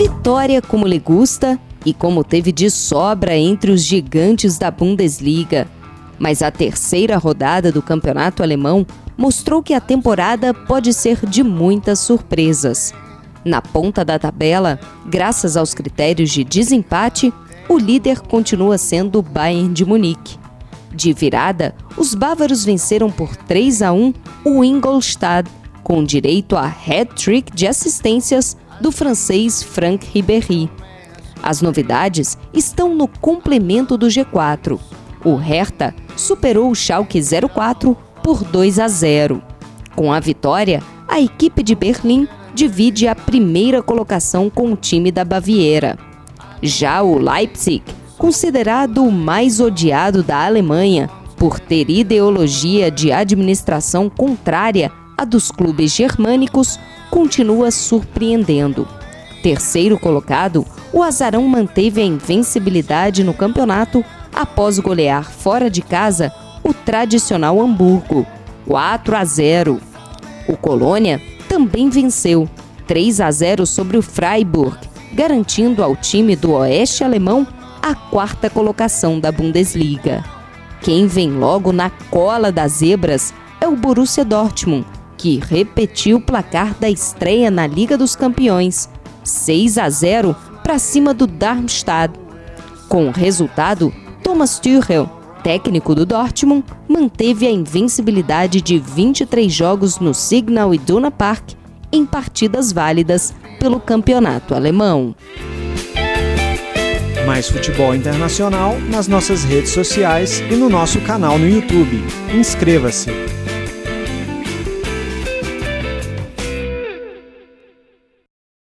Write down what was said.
Vitória como lhe gusta e como teve de sobra entre os gigantes da Bundesliga. Mas a terceira rodada do campeonato alemão mostrou que a temporada pode ser de muitas surpresas. Na ponta da tabela, graças aos critérios de desempate, o líder continua sendo o Bayern de Munique. De virada, os bávaros venceram por 3 a 1 o Ingolstadt, com direito a hat-trick de assistências do francês Franck Ribéry. As novidades estão no complemento do G4. O Hertha superou o Schalke 04 por 2 a 0. Com a vitória, a equipe de Berlim divide a primeira colocação com o time da Baviera. Já o Leipzig, considerado o mais odiado da Alemanha por ter ideologia de administração contrária à dos clubes germânicos, continua surpreendendo. Terceiro colocado, o Azarão manteve a invencibilidade no campeonato após golear fora de casa o tradicional Hamburgo, 4 a 0. O Colônia também venceu 3 a 0 sobre o Freiburg, garantindo ao time do Oeste Alemão a quarta colocação da Bundesliga. Quem vem logo na cola das zebras é o Borussia Dortmund, que repetiu o placar da estreia na Liga dos Campeões, 6 a 0 para cima do Darmstadt. Com o resultado, Thomas Tuchel, técnico do Dortmund, manteve a invencibilidade de 23 jogos no Signal Iduna Park em partidas válidas pelo campeonato alemão. Mais futebol internacional nas nossas redes sociais e no nosso canal no YouTube. Inscreva-se!